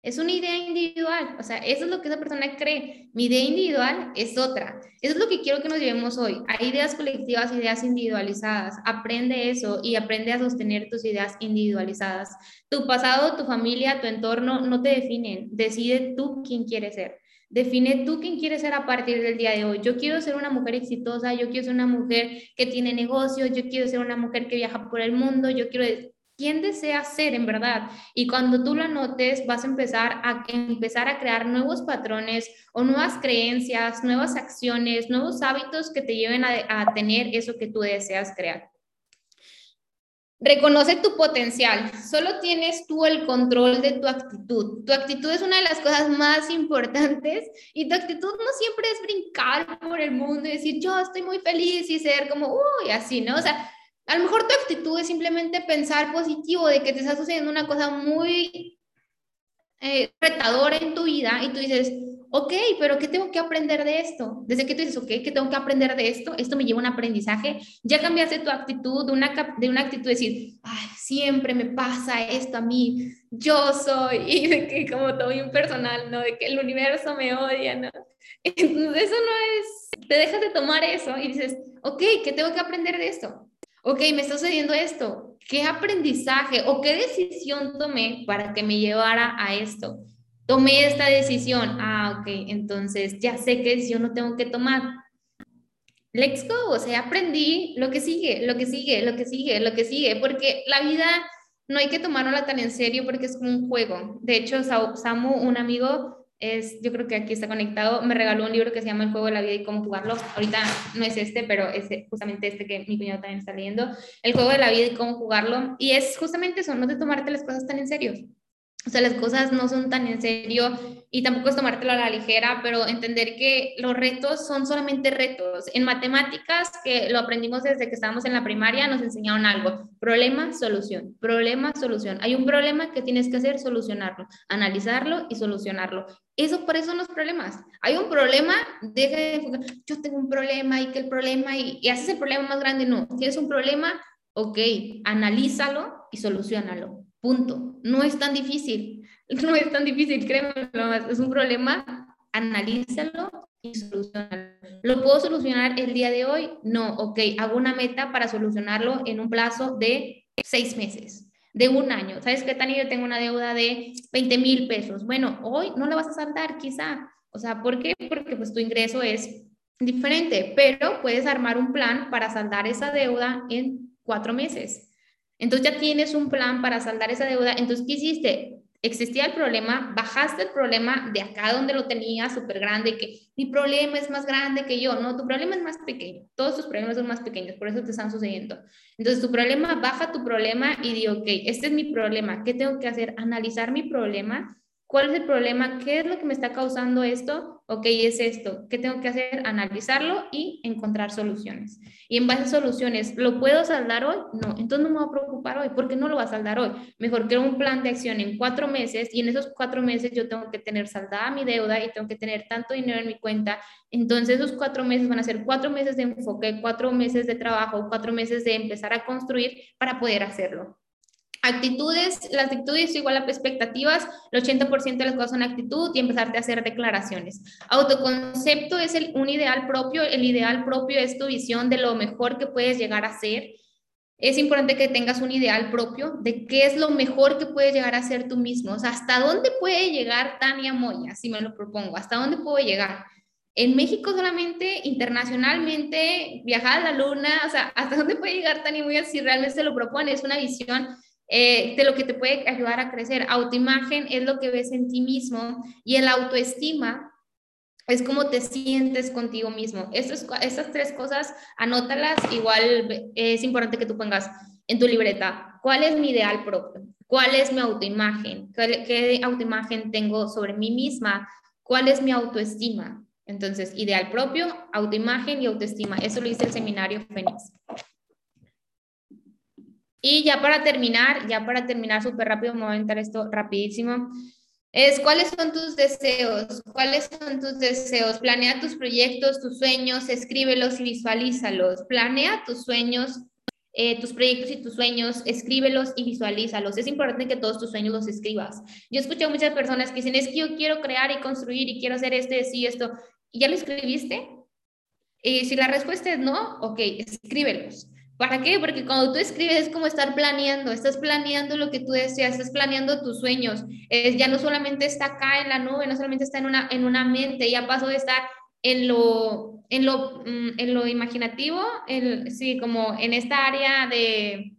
es una idea individual. O sea, eso es lo que esa persona cree. Mi idea individual es otra. Eso es lo que quiero que nos llevemos hoy. Hay ideas colectivas, ideas individualizadas. Aprende eso y aprende a sostener tus ideas individualizadas. Tu pasado, tu familia, tu entorno no te definen. Decide tú quién quieres ser. Define tú quién quieres ser a partir del día de hoy. Yo quiero ser una mujer exitosa, yo quiero ser una mujer que tiene negocios, yo quiero ser una mujer que viaja por el mundo, yo quiero quién deseas ser en verdad. Y cuando tú lo anotes, vas a empezar a empezar a crear nuevos patrones o nuevas creencias, nuevas acciones, nuevos hábitos que te lleven a, a tener eso que tú deseas crear. Reconoce tu potencial. Solo tienes tú el control de tu actitud. Tu actitud es una de las cosas más importantes y tu actitud no siempre es brincar por el mundo y decir yo estoy muy feliz y ser como, uy, así, ¿no? O sea, a lo mejor tu actitud es simplemente pensar positivo de que te está sucediendo una cosa muy eh, retadora en tu vida y tú dices, ok, pero ¿qué tengo que aprender de esto? Desde que tú dices, ok, ¿qué tengo que aprender de esto? Esto me lleva a un aprendizaje. Ya cambiaste tu actitud de una, de una actitud de decir, ay, siempre me pasa esto a mí, yo soy, y de que como todo impersonal, ¿no? De que el universo me odia, ¿no? Entonces eso no es, te dejas de tomar eso y dices, ok, ¿qué tengo que aprender de esto? Ok, me está sucediendo esto. ¿Qué aprendizaje o qué decisión tomé para que me llevara a esto? Tomé esta decisión. Ah, ok, entonces ya sé qué decisión no tengo que tomar. Let's go, o sea, aprendí lo que sigue, lo que sigue, lo que sigue, lo que sigue, porque la vida no hay que tomarla tan en serio porque es como un juego. De hecho, Samu, un amigo, es, yo creo que aquí está conectado, me regaló un libro que se llama El juego de la vida y cómo jugarlo. Ahorita no es este, pero es justamente este que mi cuñado también está leyendo. El juego de la vida y cómo jugarlo. Y es justamente eso, no de tomarte las cosas tan en serio. O sea, las cosas no son tan en serio y tampoco es tomártelo a la ligera, pero entender que los retos son solamente retos. En matemáticas, que lo aprendimos desde que estábamos en la primaria, nos enseñaron algo. Problema, solución. Problema, solución. Hay un problema que tienes que hacer, solucionarlo, analizarlo y solucionarlo. Eso, por eso son los problemas. Hay un problema, deja de enfocar, yo tengo un problema y que el problema, y, y haces el problema más grande. No, tienes un problema, ok, analízalo y solucionalo Punto. No es tan difícil. No es tan difícil, créeme. Es un problema, analízalo y solucionalo. ¿Lo puedo solucionar el día de hoy? No. Ok, hago una meta para solucionarlo en un plazo de seis meses, de un año. ¿Sabes qué, Tani? Yo tengo una deuda de 20 mil pesos. Bueno, hoy no la vas a saldar, quizá. O sea, ¿por qué? Porque pues tu ingreso es diferente, pero puedes armar un plan para saldar esa deuda en cuatro meses. Entonces ya tienes un plan para saldar esa deuda. Entonces, ¿qué hiciste? Existía el problema, bajaste el problema de acá donde lo tenías súper grande, que mi problema es más grande que yo. No, tu problema es más pequeño. Todos tus problemas son más pequeños, por eso te están sucediendo. Entonces, tu problema, baja tu problema y di, ok, este es mi problema. ¿Qué tengo que hacer? Analizar mi problema. ¿Cuál es el problema? ¿Qué es lo que me está causando esto? Ok, es esto, ¿qué tengo que hacer? Analizarlo y encontrar soluciones. Y en base a soluciones, ¿lo puedo saldar hoy? No, entonces no me voy a preocupar hoy, ¿por qué no lo va a saldar hoy? Mejor creo un plan de acción en cuatro meses y en esos cuatro meses yo tengo que tener saldada mi deuda y tengo que tener tanto dinero en mi cuenta. Entonces esos cuatro meses van a ser cuatro meses de enfoque, cuatro meses de trabajo, cuatro meses de empezar a construir para poder hacerlo. Actitudes, las actitudes igual a expectativas, el 80% de las cosas son actitud y empezarte a hacer declaraciones. Autoconcepto es el, un ideal propio, el ideal propio es tu visión de lo mejor que puedes llegar a ser. Es importante que tengas un ideal propio de qué es lo mejor que puedes llegar a ser tú mismo. O sea, hasta dónde puede llegar Tania Moya, si me lo propongo, hasta dónde puedo llegar. En México solamente, internacionalmente, viajar a la luna, o sea, hasta dónde puede llegar Tania Moya si realmente se lo propone. Es una visión eh, de lo que te puede ayudar a crecer. Autoimagen es lo que ves en ti mismo y el autoestima es cómo te sientes contigo mismo. Estas, estas tres cosas, anótalas, igual es importante que tú pongas en tu libreta, ¿cuál es mi ideal propio? ¿Cuál es mi autoimagen? ¿Qué, qué autoimagen tengo sobre mí misma? ¿Cuál es mi autoestima? Entonces, ideal propio, autoimagen y autoestima. Eso lo dice el seminario Fénix. Y ya para terminar, ya para terminar súper rápido, me voy esto rapidísimo. Es cuáles son tus deseos, cuáles son tus deseos. Planea tus proyectos, tus sueños, escríbelos y visualízalos. Planea tus sueños, eh, tus proyectos y tus sueños, escríbelos y visualízalos. Es importante que todos tus sueños los escribas. Yo escucho a muchas personas que dicen, es que yo quiero crear y construir y quiero hacer este, sí, esto. ¿Y ya lo escribiste? Y si la respuesta es no, ok, escríbelos. ¿Para qué? Porque cuando tú escribes es como estar planeando, estás planeando lo que tú deseas, estás planeando tus sueños. Ya no solamente está acá en la nube, no solamente está en una, en una mente, ya pasó de estar en lo, en lo, mm, en lo imaginativo, sí, como en esta área de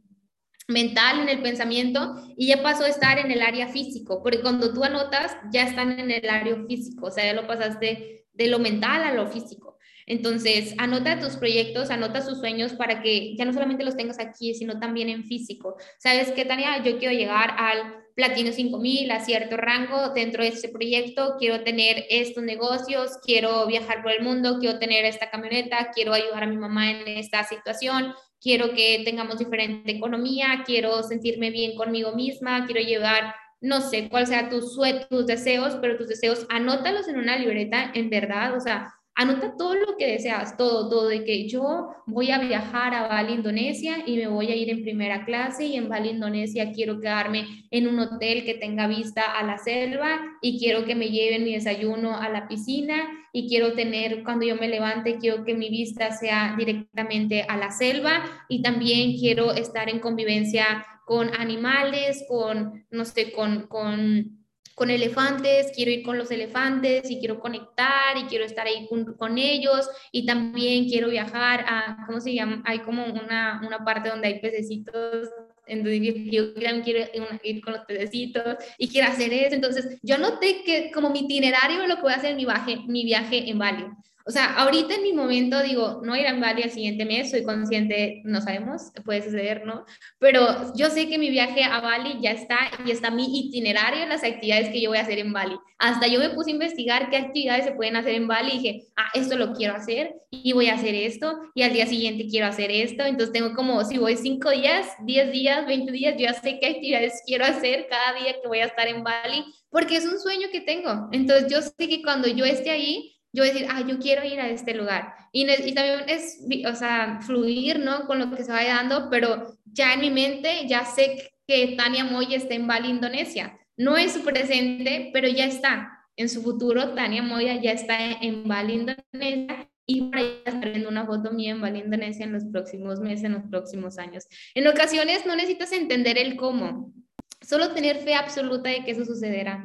mental, en el pensamiento, y ya pasó a estar en el área físico, porque cuando tú anotas, ya están en el área físico, o sea, ya lo pasaste de lo mental a lo físico. Entonces, anota tus proyectos, anota sus sueños para que ya no solamente los tengas aquí, sino también en físico. ¿Sabes qué, Tania? Yo quiero llegar al platino 5000, a cierto rango dentro de este proyecto, quiero tener estos negocios, quiero viajar por el mundo, quiero tener esta camioneta, quiero ayudar a mi mamá en esta situación, quiero que tengamos diferente economía, quiero sentirme bien conmigo misma, quiero llevar no sé cuál sea tu tus deseos, pero tus deseos, anótalos en una libreta, en verdad, o sea, Anota todo lo que deseas, todo, todo, de que yo voy a viajar a Bali, Indonesia, y me voy a ir en primera clase, y en Bali, Indonesia, quiero quedarme en un hotel que tenga vista a la selva, y quiero que me lleven mi desayuno a la piscina, y quiero tener, cuando yo me levante, quiero que mi vista sea directamente a la selva, y también quiero estar en convivencia con animales, con, no sé, con, con con elefantes, quiero ir con los elefantes y quiero conectar y quiero estar ahí con, con ellos y también quiero viajar a, ¿cómo se llama? Hay como una, una parte donde hay pececitos entonces yo quiero ir con los pececitos y quiero hacer eso. Entonces yo noté que como mi itinerario lo que voy a hacer en mi viaje, mi viaje en Bali. O sea, ahorita en mi momento digo, no ir a Bali al siguiente mes, soy consciente, no sabemos, puede suceder, ¿no? Pero yo sé que mi viaje a Bali ya está y está mi itinerario en las actividades que yo voy a hacer en Bali. Hasta yo me puse a investigar qué actividades se pueden hacer en Bali y dije, ah, esto lo quiero hacer y voy a hacer esto y al día siguiente quiero hacer esto. Entonces tengo como, si voy cinco días, diez días, 20 días, yo ya sé qué actividades quiero hacer cada día que voy a estar en Bali porque es un sueño que tengo. Entonces yo sé que cuando yo esté ahí, yo decir, ah, yo quiero ir a este lugar. Y, y, también es, o sea, fluir, ¿no? Con lo que se vaya dando, pero ya en mi mente ya sé que Tania Moy está en Bali, Indonesia. No es su presente, pero ya está. En su futuro, Tania Moya ya está en Bali, Indonesia, y para estar viendo una foto mía en Bali, Indonesia en los próximos meses, en los próximos años. En ocasiones no necesitas entender el cómo, solo tener fe absoluta de que eso sucederá.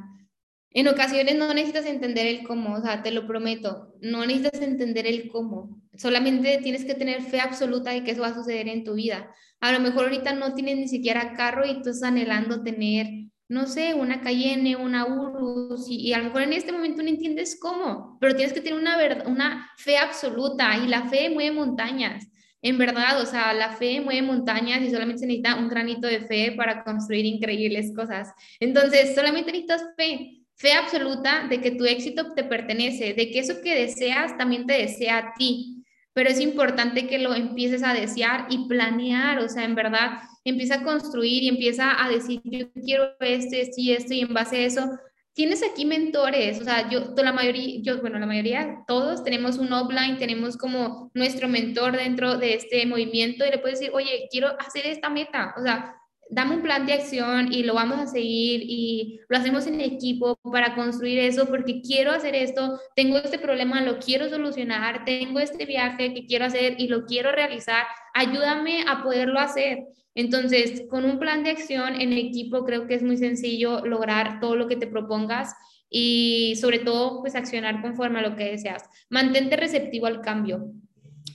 En ocasiones no necesitas entender el cómo, o sea, te lo prometo, no necesitas entender el cómo, solamente tienes que tener fe absoluta de que eso va a suceder en tu vida. A lo mejor ahorita no tienes ni siquiera carro y tú estás anhelando tener, no sé, una Cayenne, una Urus, y, y a lo mejor en este momento no entiendes cómo, pero tienes que tener una, una fe absoluta y la fe mueve montañas. En verdad, o sea, la fe mueve montañas y solamente se necesita un granito de fe para construir increíbles cosas. Entonces, solamente necesitas fe fe absoluta de que tu éxito te pertenece, de que eso que deseas también te desea a ti. Pero es importante que lo empieces a desear y planear, o sea, en verdad, empieza a construir y empieza a decir, yo quiero esto, esto y esto, y en base a eso, tienes aquí mentores, o sea, yo, la mayoría, yo, bueno, la mayoría, todos tenemos un offline, tenemos como nuestro mentor dentro de este movimiento y le puedes decir, oye, quiero hacer esta meta, o sea, dame un plan de acción y lo vamos a seguir y lo hacemos en equipo para construir eso porque quiero hacer esto, tengo este problema, lo quiero solucionar, tengo este viaje que quiero hacer y lo quiero realizar, ayúdame a poderlo hacer. Entonces, con un plan de acción en equipo creo que es muy sencillo lograr todo lo que te propongas y sobre todo pues accionar conforme a lo que deseas. Mantente receptivo al cambio.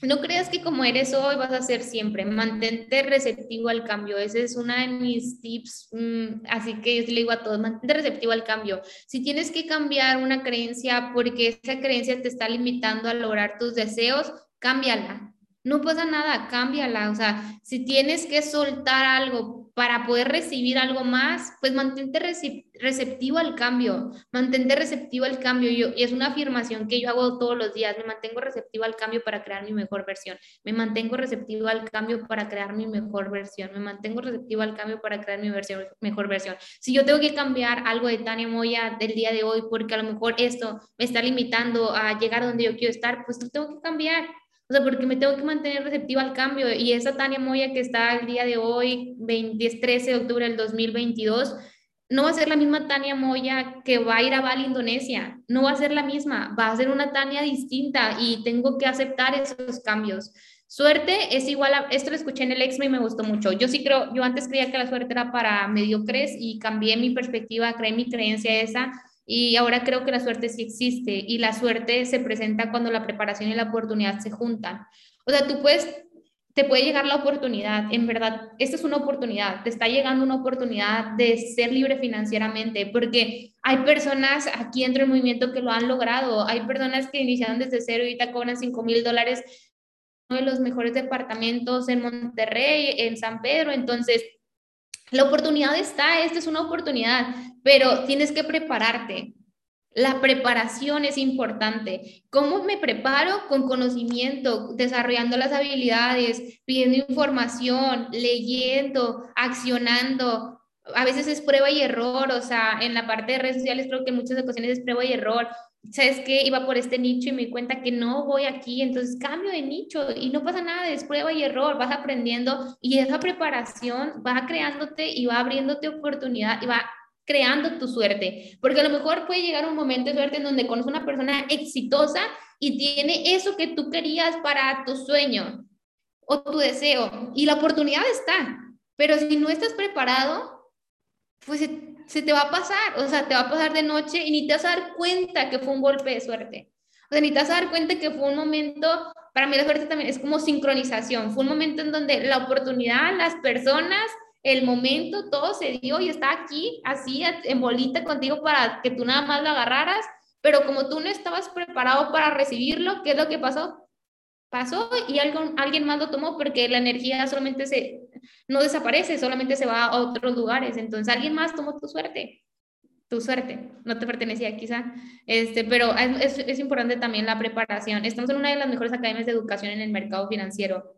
No creas que como eres hoy vas a ser siempre. Mantente receptivo al cambio. Ese es uno de mis tips. Mm, así que yo le digo a todos, mantente receptivo al cambio. Si tienes que cambiar una creencia porque esa creencia te está limitando a lograr tus deseos, cámbiala no pasa nada, cámbiala. O sea, si tienes que soltar algo para poder recibir algo más, pues mantente receptivo al cambio, mantente receptivo al cambio. Yo, y es una afirmación que yo hago todos los días, me mantengo receptivo al cambio para crear mi mejor versión, me mantengo receptivo al cambio para crear mi mejor versión, me mantengo receptivo al cambio para crear mi versión, mejor versión. Si yo tengo que cambiar algo de Tania Moya del día de hoy porque a lo mejor esto me está limitando a llegar donde yo quiero estar, pues lo tengo que cambiar o sea, porque me tengo que mantener receptiva al cambio. Y esa Tania Moya que está el día de hoy, 20, 13 de octubre del 2022, no va a ser la misma Tania Moya que va a ir a Bali, Indonesia. No va a ser la misma, va a ser una Tania distinta y tengo que aceptar esos cambios. Suerte es igual a, esto lo escuché en el Exma y me gustó mucho. Yo sí creo, yo antes creía que la suerte era para mediocres y cambié mi perspectiva, creé mi creencia esa y ahora creo que la suerte sí existe y la suerte se presenta cuando la preparación y la oportunidad se juntan. O sea, tú puedes, te puede llegar la oportunidad, en verdad, esta es una oportunidad, te está llegando una oportunidad de ser libre financieramente, porque hay personas aquí dentro del movimiento que lo han logrado, hay personas que iniciaron desde cero y ahorita cobran 5 mil dólares, uno de los mejores departamentos en Monterrey, en San Pedro, entonces la oportunidad está, esta es una oportunidad, pero tienes que prepararte. La preparación es importante. ¿Cómo me preparo? Con conocimiento, desarrollando las habilidades, pidiendo información, leyendo, accionando. A veces es prueba y error, o sea, en la parte de redes sociales creo que en muchas ocasiones es prueba y error. ¿Sabes qué? Iba por este nicho y me cuenta que no voy aquí, entonces cambio de nicho y no pasa nada, es prueba y error, vas aprendiendo y esa preparación va creándote y va abriéndote oportunidad y va creando tu suerte, porque a lo mejor puede llegar un momento de suerte en donde conoces una persona exitosa y tiene eso que tú querías para tu sueño o tu deseo y la oportunidad está, pero si no estás preparado, pues se te va a pasar, o sea, te va a pasar de noche y ni te vas a dar cuenta que fue un golpe de suerte. O sea, ni te vas a dar cuenta que fue un momento, para mí la suerte también es como sincronización, fue un momento en donde la oportunidad, las personas, el momento, todo se dio y está aquí, así, en bolita contigo para que tú nada más lo agarraras, pero como tú no estabas preparado para recibirlo, ¿qué es lo que pasó? Pasó y alguien más lo tomó porque la energía solamente se, no desaparece, solamente se va a otros lugares. Entonces alguien más tomó tu suerte, tu suerte, no te pertenecía quizá. Este, pero es, es importante también la preparación. Estamos en una de las mejores academias de educación en el mercado financiero.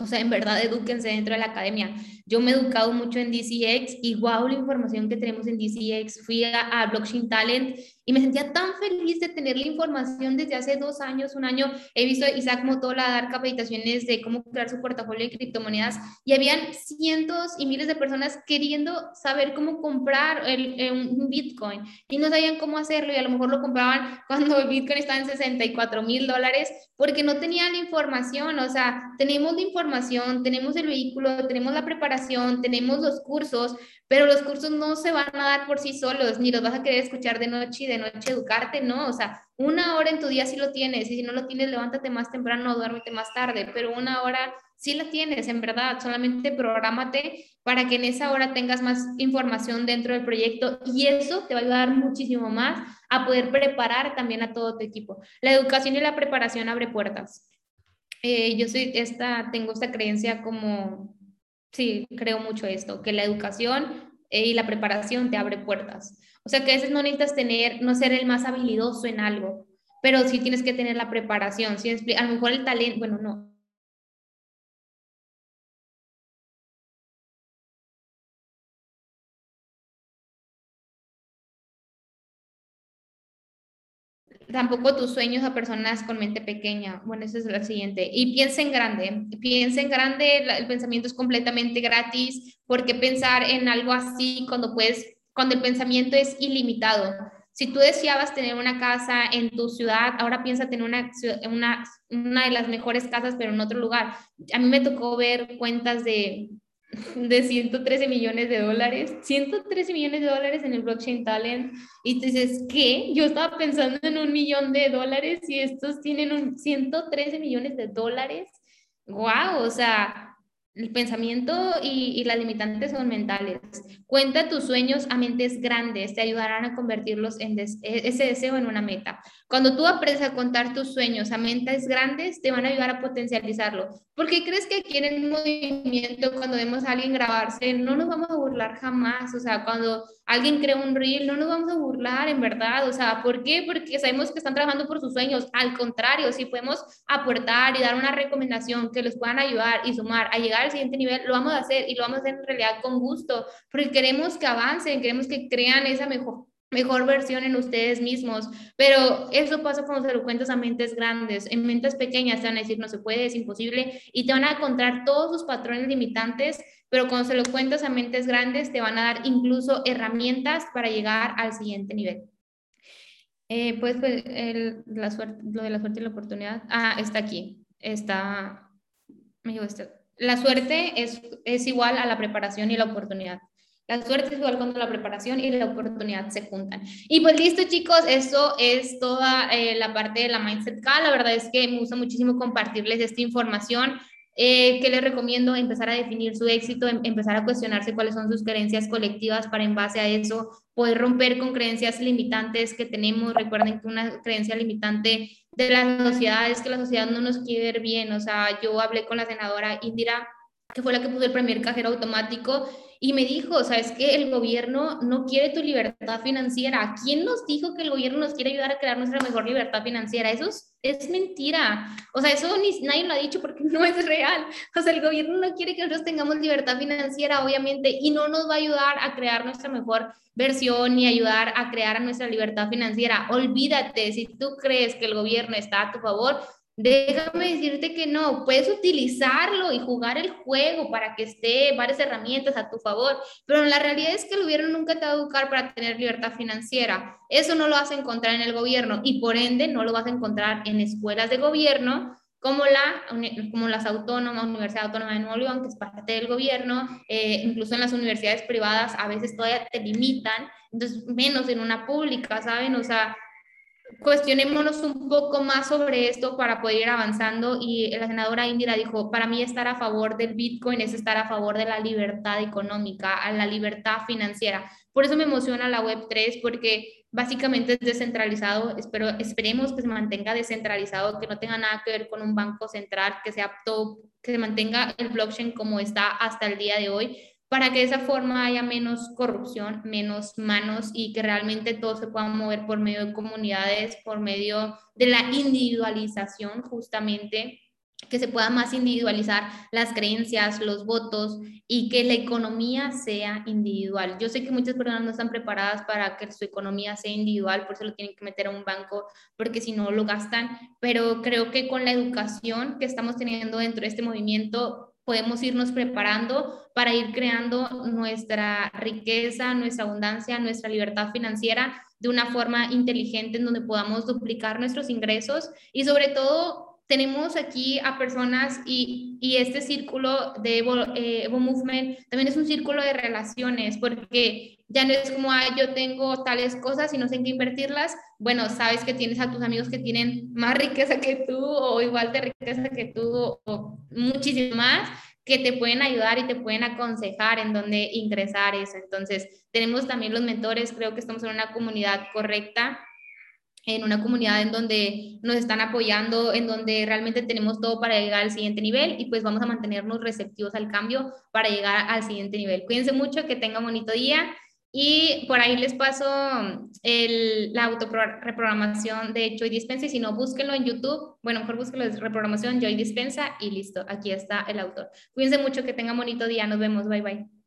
O sea, en verdad, edúquense dentro de la academia. Yo me he educado mucho en DCX y wow, la información que tenemos en DCX. Fui a, a Blockchain Talent y me sentía tan feliz de tener la información desde hace dos años, un año. He visto a Isaac Motola dar capacitaciones de cómo crear su portafolio de criptomonedas y habían cientos y miles de personas queriendo saber cómo comprar el, un Bitcoin y no sabían cómo hacerlo y a lo mejor lo compraban cuando el Bitcoin estaba en 64 mil dólares porque no tenían la información. O sea, tenemos la información, tenemos el vehículo, tenemos la preparación, tenemos los cursos, pero los cursos no se van a dar por sí solos, ni los vas a querer escuchar de noche y de noche educarte, ¿no? O sea, una hora en tu día sí lo tienes, y si no lo tienes, levántate más temprano duérmete más tarde, pero una hora sí la tienes, en verdad, solamente prográmate para que en esa hora tengas más información dentro del proyecto y eso te va a ayudar muchísimo más a poder preparar también a todo tu equipo. La educación y la preparación abre puertas. Eh, yo soy esta, tengo esta creencia como sí, creo mucho esto, que la educación y la preparación te abre puertas. O sea que a veces no necesitas tener, no ser el más habilidoso en algo, pero sí tienes que tener la preparación. ¿sí? A lo mejor el talento, bueno, no, tampoco tus sueños a personas con mente pequeña. Bueno, esa es la siguiente. Y piensa en grande. Piensa en grande, el pensamiento es completamente gratis. ¿Por qué pensar en algo así cuando puedes, cuando el pensamiento es ilimitado? Si tú deseabas tener una casa en tu ciudad, ahora piensa tener una, una, una de las mejores casas, pero en otro lugar. A mí me tocó ver cuentas de de 113 millones de dólares, 113 millones de dólares en el blockchain talent y te dices, ¿qué? Yo estaba pensando en un millón de dólares y estos tienen un 113 millones de dólares. ¡Wow! O sea, el pensamiento y, las limitantes son mentales. Cuenta tus sueños a mentes grandes, te ayudarán a convertirlos en e, ese deseo en una meta. Cuando tú aprendes a contar tus sueños a mentes grandes, te van a ayudar a potencializarlo. Porque crees que aquí en el movimiento, cuando vemos a alguien grabarse, no nos vamos a burlar jamás. O sea, cuando alguien crea un reel, no nos vamos a burlar, en verdad. O sea, ¿por qué? Porque sabemos que están trabajando por sus sueños. Al contrario, si podemos aportar y dar una recomendación que les puedan ayudar y sumar a llegar al siguiente nivel, lo vamos a hacer y lo vamos a hacer en realidad con gusto, porque queremos que avancen, queremos que crean esa mejor mejor versión en ustedes mismos, pero eso pasa cuando se lo cuentas a mentes grandes, en mentes pequeñas te van a decir no se puede, es imposible y te van a encontrar todos sus patrones limitantes pero cuando se lo cuentas a mentes grandes, te van a dar incluso herramientas para llegar al siguiente nivel. Eh, pues, pues el, la suerte, lo de la suerte y la oportunidad. Ah, está aquí. Está. Me esto. La suerte es, es igual a la preparación y la oportunidad. La suerte es igual cuando la preparación y la oportunidad se juntan. Y pues listo, chicos, eso es toda eh, la parte de la Mindset K. La verdad es que me gusta muchísimo compartirles esta información. Eh, ¿Qué les recomiendo? Empezar a definir su éxito, em, empezar a cuestionarse cuáles son sus creencias colectivas para en base a eso poder romper con creencias limitantes que tenemos. Recuerden que una creencia limitante de la sociedad es que la sociedad no nos quiere ver bien. O sea, yo hablé con la senadora Indira, que fue la que puso el primer cajero automático y me dijo, ¿sabes qué? El gobierno no quiere tu libertad financiera. ¿Quién nos dijo que el gobierno nos quiere ayudar a crear nuestra mejor libertad financiera? Eso es, mentira. O sea, eso ni, nadie lo ha dicho porque no es real. O sea, el gobierno no quiere que nosotros tengamos libertad financiera, obviamente, y no nos va a ayudar a crear nuestra mejor versión ni ayudar a crear nuestra libertad financiera. Olvídate, si tú crees que el gobierno está a tu favor, Déjame decirte que no, puedes utilizarlo y jugar el juego para que esté varias herramientas a tu favor, pero la realidad es que el gobierno nunca te va a educar para tener libertad financiera. Eso no lo vas a encontrar en el gobierno y por ende no lo vas a encontrar en escuelas de gobierno como, la, como las autónomas, Universidad Autónoma de Nuevo León, que es parte del gobierno, eh, incluso en las universidades privadas a veces todavía te limitan, entonces menos en una pública, ¿saben? O sea, cuestionémonos un poco más sobre esto para poder ir avanzando. Y la senadora Indira dijo, para mí estar a favor del Bitcoin es estar a favor de la libertad económica, a la libertad financiera. Por eso me emociona la Web3 porque básicamente es descentralizado, espero, esperemos que se mantenga descentralizado, que no tenga nada que ver con un banco central, que sea apto, que se mantenga el blockchain como está hasta el día de hoy para que de esa forma haya menos corrupción, menos manos y que realmente todo se pueda mover por medio de comunidades, por medio de la individualización justamente, que se pueda más individualizar las creencias, los votos y que la economía sea individual. Yo sé que muchas personas no están preparadas para que su economía sea individual, por eso lo tienen que meter a un banco, porque si no lo gastan, pero creo que con la educación que estamos teniendo dentro de este movimiento, podemos irnos preparando para ir creando nuestra riqueza, nuestra abundancia, nuestra libertad financiera de una forma inteligente en donde podamos duplicar nuestros ingresos y sobre todo tenemos aquí a personas y, y este círculo de Evo, eh, Evo, Movement también es un círculo de relaciones porque ya no es como, ah, yo tengo tales cosas y no sé en qué invertirlas. Bueno, sabes que tienes a tus amigos que tienen más riqueza que tú o igual de riqueza que tú o muchísimo más que te pueden ayudar y te pueden aconsejar en dónde ingresar eso. Entonces, tenemos también los mentores, creo que estamos en una comunidad correcta en una comunidad en donde nos están apoyando, en donde realmente tenemos todo para llegar al siguiente nivel y pues vamos a mantenernos receptivos al cambio para llegar al siguiente nivel. Cuídense mucho, que tengan bonito día y por ahí les paso el, la autorreprogramación de Joy Dispensa y si no, búsquenlo en YouTube. Bueno, mejor búsquenlo de reprogramación Joy Dispensa y listo, aquí está el autor. Cuídense mucho, que tengan bonito día, nos vemos, bye bye.